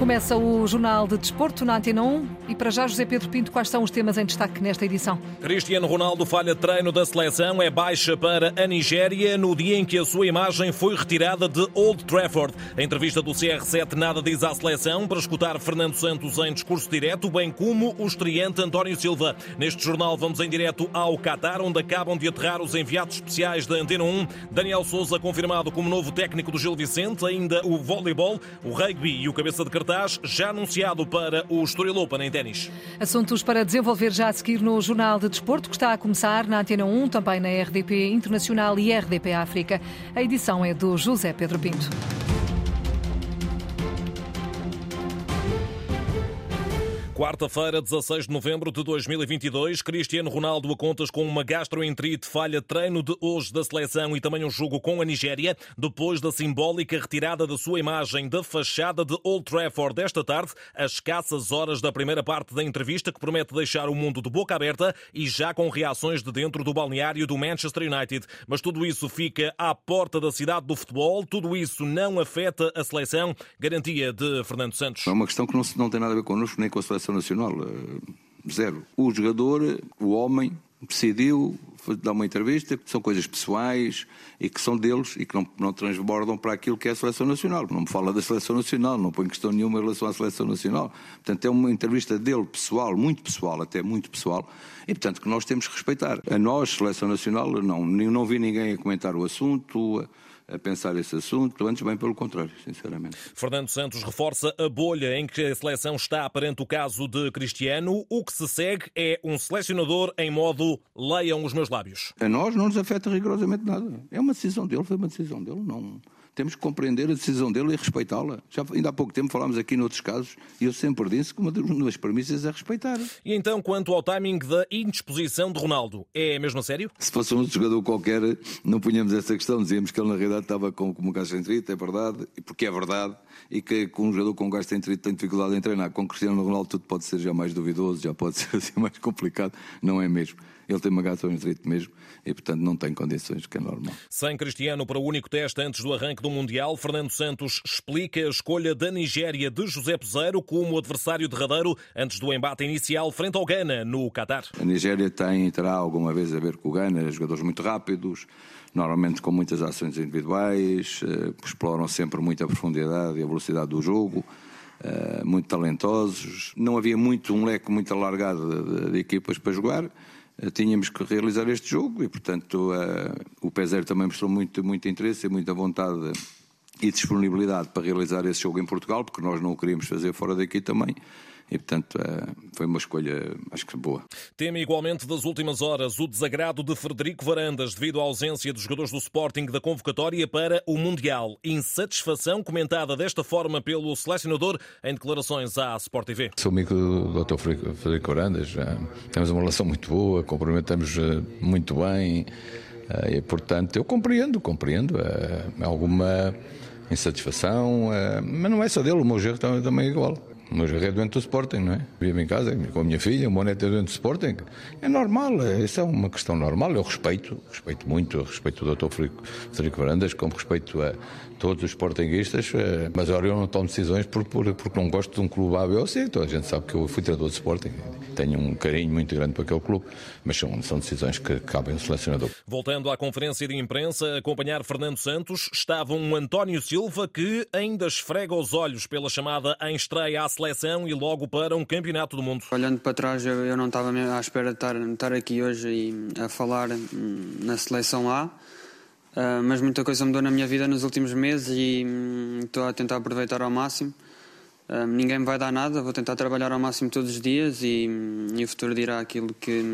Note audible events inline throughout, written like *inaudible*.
Começa o Jornal de Desporto na Antena 1 e para já, José Pedro Pinto, quais são os temas em destaque nesta edição? Cristiano Ronaldo falha treino da seleção, é baixa para a Nigéria no dia em que a sua imagem foi retirada de Old Trafford. A entrevista do CR7 nada diz à seleção para escutar Fernando Santos em discurso direto, bem como o estreante António Silva. Neste jornal vamos em direto ao Qatar, onde acabam de aterrar os enviados especiais da Antena 1. Daniel Souza confirmado como novo técnico do Gil Vicente, ainda o voleibol, o rugby e o cabeça de cartão já anunciado para o Estoril Open em ténis. Assuntos para desenvolver já a seguir no Jornal de Desporto, que está a começar na Antena 1, também na RDP Internacional e RDP África. A edição é do José Pedro Pinto. Quarta-feira, 16 de novembro de 2022, Cristiano Ronaldo a contas com uma gastroenterite falha treino de hoje da seleção e também um jogo com a Nigéria, depois da simbólica retirada da sua imagem da fachada de Old Trafford esta tarde, às escassas horas da primeira parte da entrevista que promete deixar o mundo de boca aberta e já com reações de dentro do balneário do Manchester United. Mas tudo isso fica à porta da cidade do futebol, tudo isso não afeta a seleção. Garantia de Fernando Santos. É uma questão que não, não tem nada a ver connosco nem com a seleção nacional. Eh, zero. O jogador, o homem, decidiu dar uma entrevista, que são coisas pessoais e que são deles e que não, não transbordam para aquilo que é a seleção nacional. Não me fala da seleção nacional, não põe questão nenhuma em relação à seleção nacional. Portanto, é uma entrevista dele, pessoal, muito pessoal, até muito pessoal, e portanto que nós temos que respeitar. A nós, seleção nacional, não, não vi ninguém a comentar o assunto a pensar esse assunto, antes bem pelo contrário, sinceramente. Fernando Santos reforça a bolha em que a seleção está perante o caso de Cristiano. O que se segue é um selecionador em modo leiam os meus lábios. A nós não nos afeta rigorosamente nada. É uma decisão dele, foi uma decisão dele, não temos que compreender a decisão dele e respeitá-la. Já ainda há pouco tempo falámos aqui noutros casos e eu sempre disse que uma das premissas é respeitar. E então, quanto ao timing da indisposição de Ronaldo, é mesmo a sério? Se fosse um jogador qualquer, não punhamos essa questão, dizíamos que ele na realidade estava com, com um gastroenterite, é verdade, porque é verdade, e que com um jogador com gastroenterite tem dificuldade em treinar. Com Cristiano Ronaldo tudo pode ser já mais duvidoso, já pode *laughs* ser assim mais complicado, não é mesmo. Ele tem uma gastroenterite mesmo e, portanto, não tem condições, que é normal. Sem Cristiano para o único teste antes do arranque do Mundial, Fernando Santos explica a escolha da Nigéria de José Peseiro como adversário derradeiro antes do embate inicial frente ao Ghana, no Qatar. A Nigéria tem, terá alguma vez a ver com o Ghana, jogadores muito rápidos, normalmente com muitas ações individuais, eh, exploram sempre muita profundidade e a velocidade do jogo. Uh, muito talentosos, não havia muito um leque muito alargado de, de, de equipas para jogar. Eh, tínhamos que realizar este jogo e, portanto, uh, o Peser também mostrou muito, muito interesse e muita vontade e disponibilidade para realizar esse jogo em Portugal, porque nós não o queríamos fazer fora daqui também. E, portanto, eh, foi uma escolha, acho que boa. Tema igualmente das últimas horas o desagrado de Frederico Varandas devido à ausência dos jogadores do Sporting da convocatória para o Mundial. Insatisfação comentada desta forma pelo selecionador em declarações à Sport TV. Sou amigo do Dr. Frederico Varandas, temos uma relação muito boa, cumprimentamos eh, muito bem eh, e, portanto, eu compreendo, compreendo alguma insatisfação, mas não é só dele, o meu gerro também é igual. Mas é doente do Sporting, não é? Vivo em casa com a minha filha, o meu neto é doente do Sporting. É normal, é, isso é uma questão normal. Eu respeito, respeito muito, respeito o Dr. Frederico Varandas, como respeito a todos os sportinguistas, eh, mas agora eu não tomo decisões por, por, porque não gosto de um clube A, B ou C. Toda a gente sabe que eu fui treinador de Sporting, tenho um carinho muito grande para aquele clube, mas são, são decisões que cabem ao selecionador. Voltando à conferência de imprensa, a acompanhar Fernando Santos, estava um António Silva que ainda esfrega os olhos pela chamada em estreia à e logo para um campeonato do mundo. Olhando para trás, eu, eu não estava à espera de estar, estar aqui hoje e, a falar hum, na seleção A. Uh, mas muita coisa mudou na minha vida nos últimos meses e hum, estou a tentar aproveitar ao máximo. Uh, ninguém me vai dar nada, vou tentar trabalhar ao máximo todos os dias e, hum, e o futuro dirá aquilo que,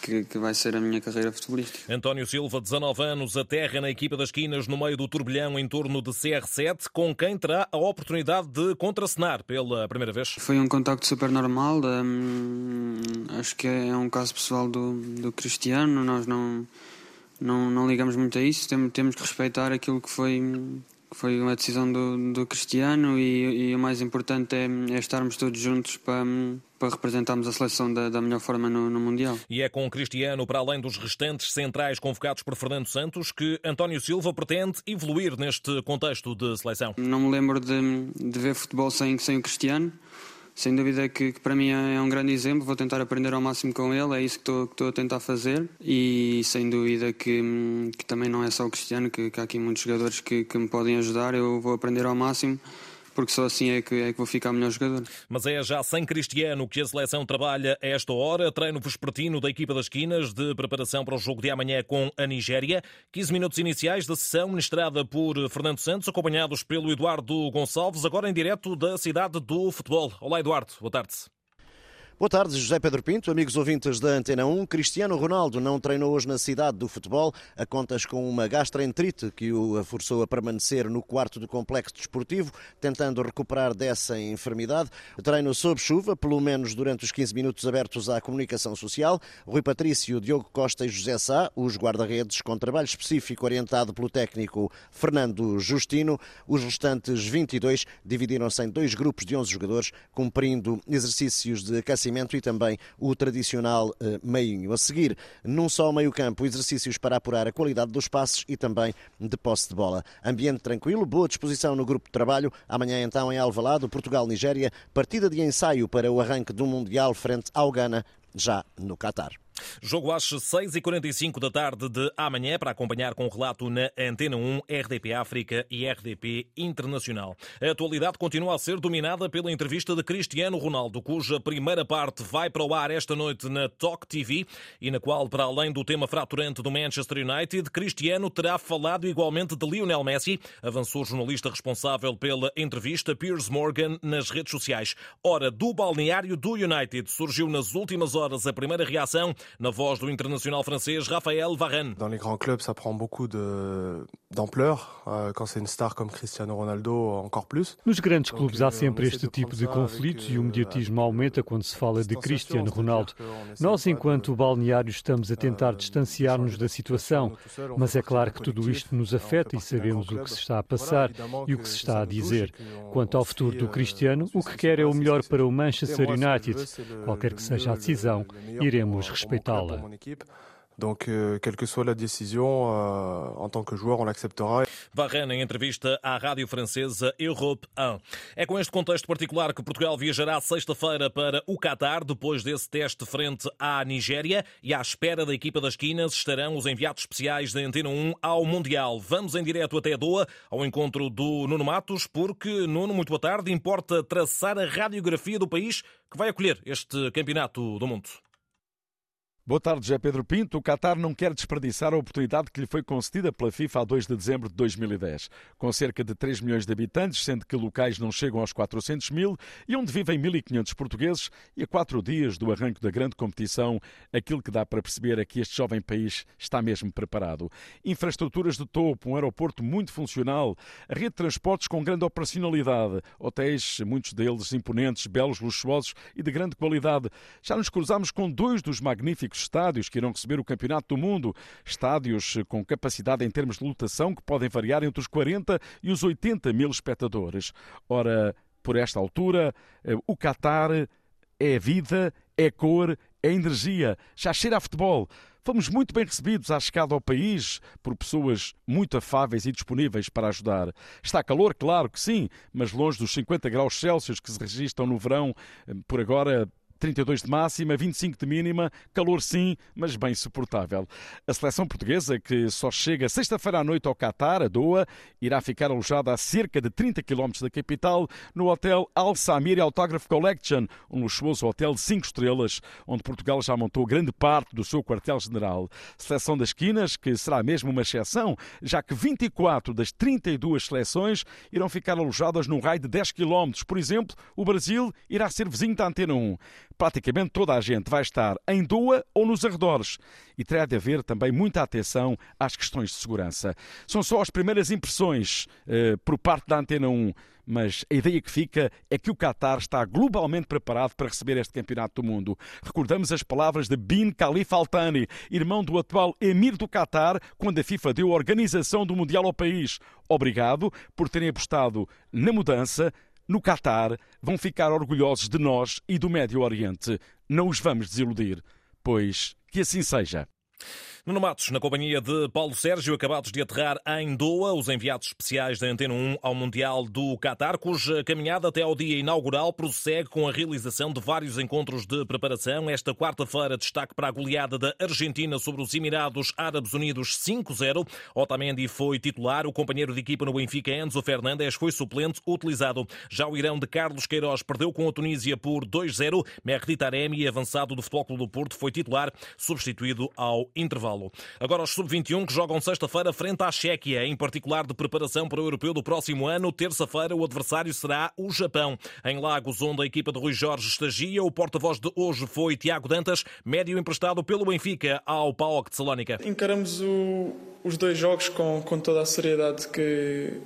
que, que, vai ser a minha carreira futebolística. António Silva, 19 anos, aterra na equipa das Quinas no meio do turbilhão em torno de CR7, com quem terá a oportunidade de contracenar pela primeira vez. Foi um contacto super normal, hum, acho que é um caso pessoal do, do Cristiano, nós não não, não ligamos muito a isso, temos, temos que respeitar aquilo que foi, foi uma decisão do, do Cristiano e, e, o mais importante é, é, estarmos todos juntos para, para representarmos a seleção da, da melhor forma no, no, Mundial. E é com o Cristiano, para além dos restantes centrais convocados por Fernando Santos, que António Silva pretende evoluir neste contexto de seleção. Não me lembro de, de ver futebol sem, sem o Cristiano sem dúvida que, que, para mim é, é um grande exemplo. Vou tentar aprender ao máximo com ele, é isso que estou, que estou a tentar fazer. E sem dúvida que, que também não é só o Cristiano, que, que há aqui muitos jogadores que, que me podem ajudar. Eu vou aprender ao máximo porque só assim é que, é que vou ficar melhor jogador. Mas é já sem Cristiano que a seleção trabalha a esta hora. Treino vespertino da equipa das esquinas de preparação para o jogo de amanhã com a Nigéria. 15 minutos iniciais da sessão ministrada por Fernando Santos, acompanhados pelo Eduardo Gonçalves, agora em direto da cidade do futebol. Olá, Eduardo. Boa tarde. Boa tarde, José Pedro Pinto, amigos ouvintes da Antena 1. Cristiano Ronaldo não treinou hoje na cidade do futebol, a contas com uma gastroenterite que o forçou a permanecer no quarto do complexo desportivo, tentando recuperar dessa enfermidade. Treino sob chuva, pelo menos durante os 15 minutos abertos à comunicação social. Rui Patrício, Diogo Costa e José Sá, os guarda-redes, com trabalho específico orientado pelo técnico Fernando Justino. Os restantes 22 dividiram-se em dois grupos de 11 jogadores, cumprindo exercícios de aquecimento aquecimento e também o tradicional eh, meinho. A seguir, num só meio-campo, exercícios para apurar a qualidade dos passos e também de posse de bola. Ambiente tranquilo, boa disposição no grupo de trabalho. Amanhã, então, em Alvalade, Portugal-Nigéria, partida de ensaio para o arranque do Mundial frente ao Ghana, já no Catar. Jogo às 6h45 da tarde de amanhã para acompanhar com relato na Antena 1, RDP África e RDP Internacional. A atualidade continua a ser dominada pela entrevista de Cristiano Ronaldo, cuja primeira parte vai para o ar esta noite na Talk TV e na qual, para além do tema fraturante do Manchester United, Cristiano terá falado igualmente de Lionel Messi, avançou o jornalista responsável pela entrevista, Piers Morgan, nas redes sociais. Ora, do balneário do United surgiu nas últimas horas a primeira reação na voz do internacional francês Raphaël Varane. Dans les grands clubs, ça prend beaucoup d'ampleur. Euh, quand c'est une star comme Cristiano Ronaldo, encore plus. Nos grandes clubes há euh, sempre este tipo de conflitos e o mediatismo aumenta quando se fala de Cristiano Ronaldo. Nós, enquanto balneário, estamos a tentar euh, distanciar-nos da situação, mas é claro que tudo isto nos afeta e sabemos o que se está a passar e o que se está a dizer. Quanto ao futuro do Cristiano, o que quer é o melhor para o Manchester United. Qualquer que seja a decisão, iremos respeitá-la. Donc, euh, quelle que soit la décision, euh, en tant que joueur, on l'acceptera. Varane, em entrevista à rádio francesa Europe 1. É com este contexto particular que Portugal viajará sexta-feira para o Qatar, depois desse teste frente à Nigéria. E à espera da equipa das quinas estarão os enviados especiais da Antena 1 ao Mundial. Vamos em direto até Doha, ao encontro do Nuno Matos, porque, Nuno, muito boa tarde, importa traçar a radiografia do país que vai acolher este campeonato do mundo. Boa tarde, José Pedro Pinto. O Qatar não quer desperdiçar a oportunidade que lhe foi concedida pela FIFA a 2 de dezembro de 2010. Com cerca de 3 milhões de habitantes, sendo que locais não chegam aos 400 mil, e onde vivem 1.500 portugueses, e a quatro dias do arranque da grande competição, aquilo que dá para perceber é que este jovem país está mesmo preparado. Infraestruturas de topo, um aeroporto muito funcional, a rede de transportes com grande operacionalidade, hotéis, muitos deles imponentes, belos, luxuosos e de grande qualidade. Já nos cruzamos com dois dos magníficos estádios que irão receber o Campeonato do Mundo. Estádios com capacidade em termos de lotação que podem variar entre os 40 e os 80 mil espectadores. Ora, por esta altura, eh, o Qatar é vida, é cor, é energia. Já cheira a futebol. Fomos muito bem recebidos à chegada ao país por pessoas muito afáveis e disponíveis para ajudar. Está calor, claro que sim, mas longe dos 50 graus Celsius que se registram no verão, eh, por agora 32 de máxima, 25 de mínima, calor sim, mas bem suportável. A seleção portuguesa, que só chega sexta-feira à noite ao Qatar, a Doha, irá ficar alojada a cerca de 30 km da capital, no hotel Al Samir Autograph Collection, um luxuoso hotel de 5 estrelas, onde Portugal já montou grande parte do seu quartel-general. Seleção das Quinas, que será mesmo uma exceção, já que 24 das 32 seleções irão ficar alojadas num raio de 10 km. Por exemplo, o Brasil irá ser vizinho da Antena 1. Praticamente toda a gente vai estar em Doha ou nos arredores e terá de haver também muita atenção às questões de segurança. São só as primeiras impressões eh, por parte da Antena 1 mas a ideia que fica é que o Qatar está globalmente preparado para receber este campeonato do mundo. Recordamos as palavras de Bin Khalifa Al Thani, irmão do atual emir do Qatar, quando a FIFA deu a organização do Mundial ao país. Obrigado por terem apostado na mudança. No Qatar vão ficar orgulhosos de nós e do Médio Oriente. Não os vamos desiludir, pois que assim seja. Nuno Matos, na companhia de Paulo Sérgio, acabados de aterrar em Doha, os enviados especiais da Antena 1 ao Mundial do Qatar, cuja caminhada até ao dia inaugural prossegue com a realização de vários encontros de preparação. Esta quarta-feira, destaque para a goleada da Argentina sobre os Emirados Árabes Unidos 5-0. Otamendi foi titular, o companheiro de equipa no Benfica, Enzo Fernandes, foi suplente utilizado. Já o Irão de Carlos Queiroz perdeu com a Tunísia por 2-0. Mehdi Taremi, avançado do Futebol Clube do Porto, foi titular, substituído ao intervalo. Agora os sub-21 que jogam sexta-feira frente à Chequia, em particular de preparação para o europeu do próximo ano. Terça-feira o adversário será o Japão. Em Lagos, onde a equipa de Rui Jorge estagia, o porta-voz de hoje foi Tiago Dantas, médio emprestado pelo Benfica ao PAOK de Salónica. Encaramos o, os dois jogos com, com toda a seriedade que,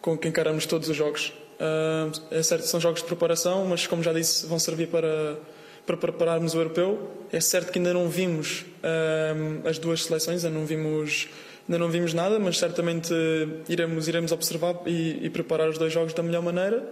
com que encaramos todos os jogos. Uh, é certo, são jogos de preparação, mas como já disse, vão servir para para prepararmos o europeu. É certo que ainda não vimos um, as duas seleções, ainda não vimos, ainda não vimos nada, mas certamente iremos, iremos observar e, e preparar os dois jogos da melhor maneira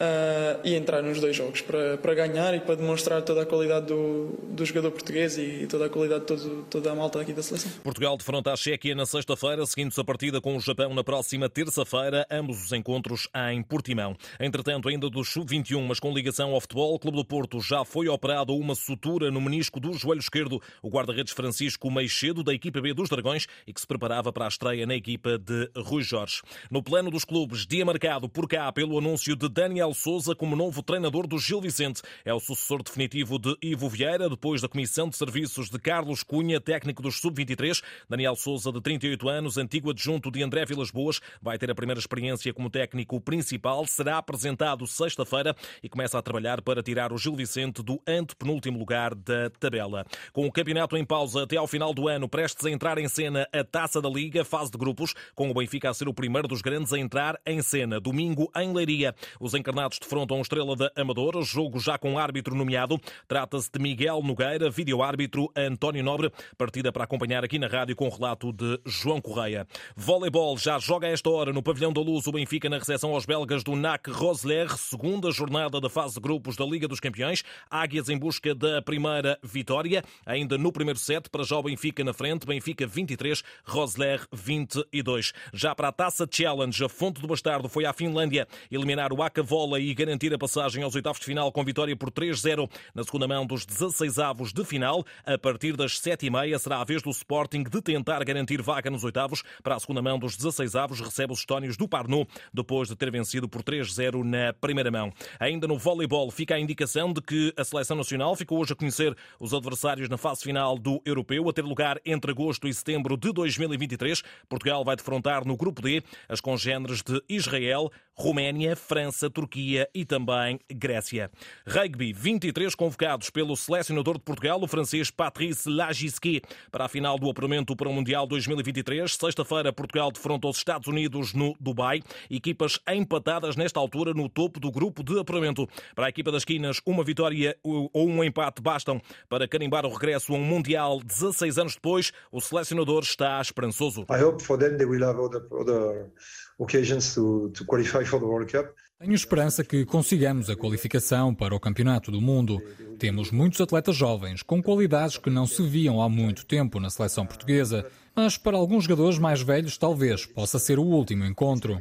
uh, e entrar nos dois jogos para, para ganhar e para demonstrar toda a qualidade do, do jogador português e toda a qualidade de todo, toda a malta aqui da seleção. Portugal defronta a Chequia na sexta-feira, seguindo-se a partida com o Japão na próxima terça-feira, ambos os encontros em Portimão. Entretanto, ainda do Sub-21, mas com ligação ao futebol, o Clube do Porto já foi operado uma sutura no menisco do joelho esquerdo, o guarda-redes Francisco Meixedo, da equipa B dos Dragões, e que se preparava para a estreia na equipa de Rui Jorge. No plano dos clubes, dia marcado por cá pelo anúncio de Daniel Daniel Souza como novo treinador do Gil Vicente. É o sucessor definitivo de Ivo Vieira, depois da comissão de serviços de Carlos Cunha, técnico dos Sub-23. Daniel Souza, de 38 anos, antigo adjunto de André Vilas Boas, vai ter a primeira experiência como técnico principal. Será apresentado sexta-feira e começa a trabalhar para tirar o Gil Vicente do antepenúltimo lugar da tabela. Com o campeonato em pausa até ao final do ano, prestes a entrar em cena a Taça da Liga, fase de grupos, com o Benfica a ser o primeiro dos grandes a entrar em cena. Domingo em Leiria. Os encarnados encarnados defrontam a Estrela da Amadora, jogo já com árbitro nomeado. Trata-se de Miguel Nogueira, vídeo-árbitro António Nobre, partida para acompanhar aqui na rádio com o relato de João Correia. Voleibol já joga a esta hora no Pavilhão da Luz o Benfica na recepção aos belgas do NAC Rosler, segunda jornada da fase de grupos da Liga dos Campeões. Águias em busca da primeira vitória, ainda no primeiro set, para já o Benfica na frente, Benfica 23, Rosler 22. Já para a Taça Challenge, a Fonte do Bastardo foi à Finlândia eliminar o Aca e garantir a passagem aos oitavos de final com vitória por 3-0 na segunda mão dos 16 avos de final. A partir das 7h30 será a vez do Sporting de tentar garantir vaga nos oitavos. Para a segunda mão dos 16 avos recebe os estónios do Parnu depois de ter vencido por 3-0 na primeira mão. Ainda no voleibol fica a indicação de que a seleção nacional ficou hoje a conhecer os adversários na fase final do Europeu, a ter lugar entre agosto e setembro de 2023. Portugal vai defrontar no grupo D as congêneres de Israel, Roménia, França, Turquia e também Grécia. Rugby, 23 convocados pelo selecionador de Portugal, o francês Patrice Lagisquet, para a final do apuramento para o Mundial 2023. Sexta-feira, Portugal defronta os Estados Unidos no Dubai. Equipas empatadas nesta altura no topo do grupo de apuramento. Para a equipa das Quinas, uma vitória ou um empate bastam para carimbar o regresso a um Mundial 16 anos depois. O selecionador está esperançoso. I hope for them they will have other, other occasions to, to qualify for the World Cup. Tenho esperança que consigamos a qualificação para o Campeonato do Mundo. Temos muitos atletas jovens, com qualidades que não se viam há muito tempo na seleção portuguesa, mas para alguns jogadores mais velhos talvez possa ser o último encontro.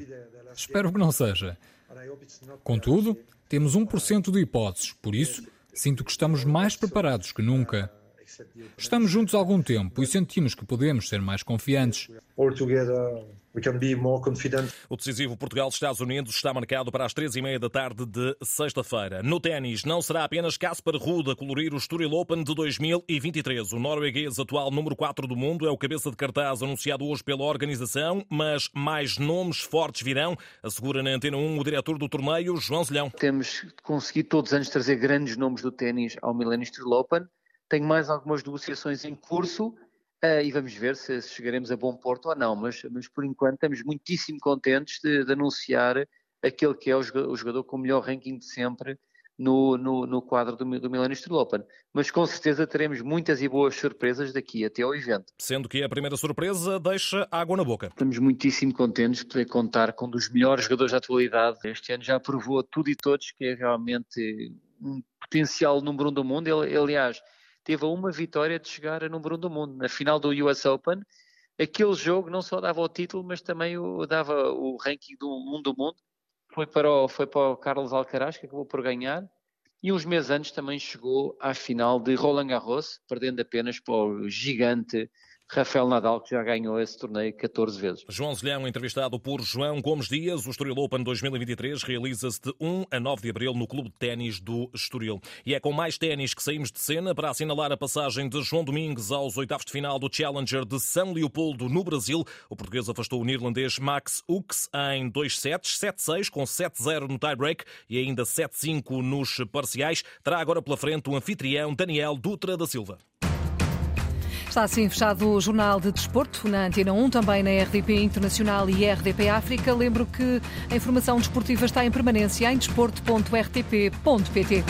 Espero que não seja. Contudo, temos 1% de hipóteses, por isso, sinto que estamos mais preparados que nunca. Estamos juntos há algum tempo e sentimos que podemos ser mais confiantes. O decisivo Portugal-Estados Unidos está marcado para as três e meia da tarde de sexta-feira. No ténis, não será apenas Casper Ruud a colorir o Estoril Open de 2023. O norueguês, atual número 4 do mundo, é o cabeça de cartaz anunciado hoje pela organização, mas mais nomes fortes virão, assegura na Antena 1 o diretor do torneio, João Zelhão. Temos conseguido todos os anos trazer grandes nomes do ténis ao Millennium Estoril Open. Tenho mais algumas negociações em curso Uh, e vamos ver se, se, chegaremos a bom porto ou não, mas, mas por enquanto estamos muitíssimo contentes de, de anunciar aquele que é o jogador, o jogador, com o melhor ranking de sempre no, no, no quadro do, do Milano Steel Open. Mas com certeza teremos muitas e boas surpresas daqui até ao evento. Sendo que a primeira surpresa deixa água na boca. Estamos muitíssimo contentes de poder contar com um dos melhores jogadores da atualidade. Este ano já provou a tudo e todos que é realmente um potencial número um do mundo. Ele, aliás, teve a uma vitória de chegar a número 1 um do mundo. Na final do US Open, aquele jogo não só dava o título, mas também o, dava o ranking do 1 um do mundo. Foi para, o, foi para o Carlos Alcaraz, que acabou por ganhar. E uns meses antes também chegou à final de Roland Garros, perdendo apenas para o gigante Rafael Nadal, que já ganhou esse torneio 14 vezes. João Zilhão, entrevistado por João Gomes Dias. O Estoril Open 2023 realiza-se de 1 a 9 de abril no Clube de Ténis do Estoril. E é com mais ténis que saímos de cena para assinalar a passagem de João Domingues aos oitavos de final do Challenger de São Leopoldo, no Brasil. O português afastou o neerlandês Max Ux em 2 sets, 7-6, com 7-0 no tie-break e ainda 7-5 nos parciais. Terá agora pela frente o anfitrião Daniel Dutra da Silva. Está assim fechado o Jornal de Desporto na Antena 1, também na RDP Internacional e RDP África. Lembro que a informação desportiva está em permanência em desporto.rtp.pt.